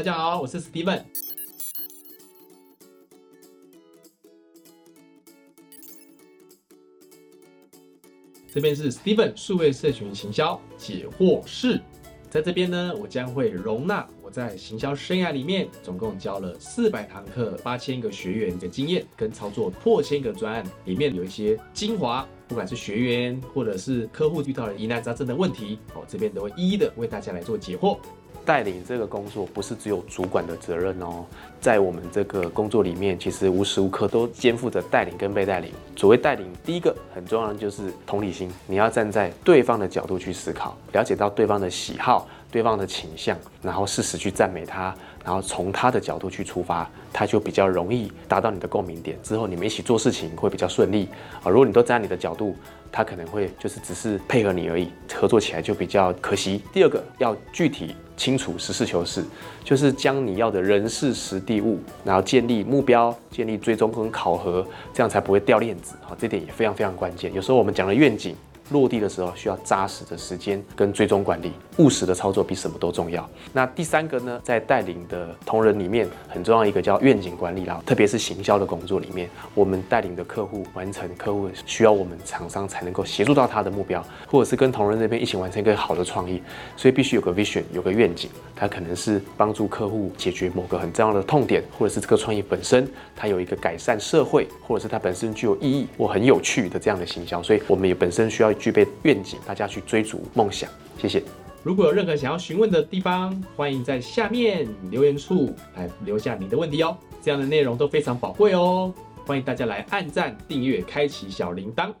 大家好，我是 Steven。这边是 Steven 数位社群行销解惑室，在这边呢，我将会容纳我在行销生涯里面总共教了四百堂课、八千个学员的经验跟操作破千个专案，里面有一些精华，不管是学员或者是客户遇到了疑难杂症的问题，哦，这边都会一一的为大家来做解惑。带领这个工作不是只有主管的责任哦，在我们这个工作里面，其实无时无刻都肩负着带领跟被带领。所谓带领，第一个很重要的就是同理心，你要站在对方的角度去思考，了解到对方的喜好、对方的倾向，然后适时去赞美他，然后从他的角度去出发，他就比较容易达到你的共鸣点。之后你们一起做事情会比较顺利啊。如果你都站在你的角度，他可能会就是只是配合你而已，合作起来就比较可惜。第二个要具体。清楚，实事求是，就是将你要的人事、实地、物，然后建立目标，建立追踪跟考核，这样才不会掉链子。好，这点也非常非常关键。有时候我们讲了愿景。落地的时候需要扎实的时间跟追踪管理，务实的操作比什么都重要。那第三个呢，在带领的同仁里面，很重要一个叫愿景管理啦，特别是行销的工作里面，我们带领的客户完成客户需要我们厂商才能够协助到他的目标，或者是跟同仁那边一起完成一个好的创意，所以必须有个 vision，有个愿景，它可能是帮助客户解决某个很重要的痛点，或者是这个创意本身它有一个改善社会，或者是它本身具有意义或很有趣的这样的行销，所以我们也本身需要。具备愿景，大家去追逐梦想。谢谢。如果有任何想要询问的地方，欢迎在下面留言处来留下你的问题哦。这样的内容都非常宝贵哦，欢迎大家来按赞、订阅、开启小铃铛。